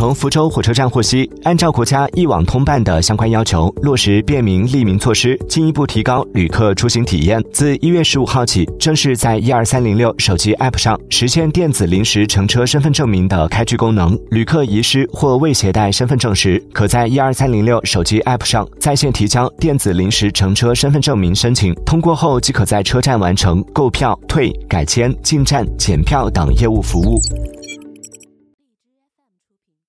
从福州火车站获悉按照国家一网通办的相关要求落实便民利民措施进一步提高旅客出行体验。自一月十五号起正式在一二三零六手机 app 上实现电子临时乘车身份证明的开具功能。旅客遗失或未携带身份证时可在一二三零六手机 app 上在线提交电子临时乘车身份证明申请通过后即可在车站完成购票退改签进站检票等业务服务。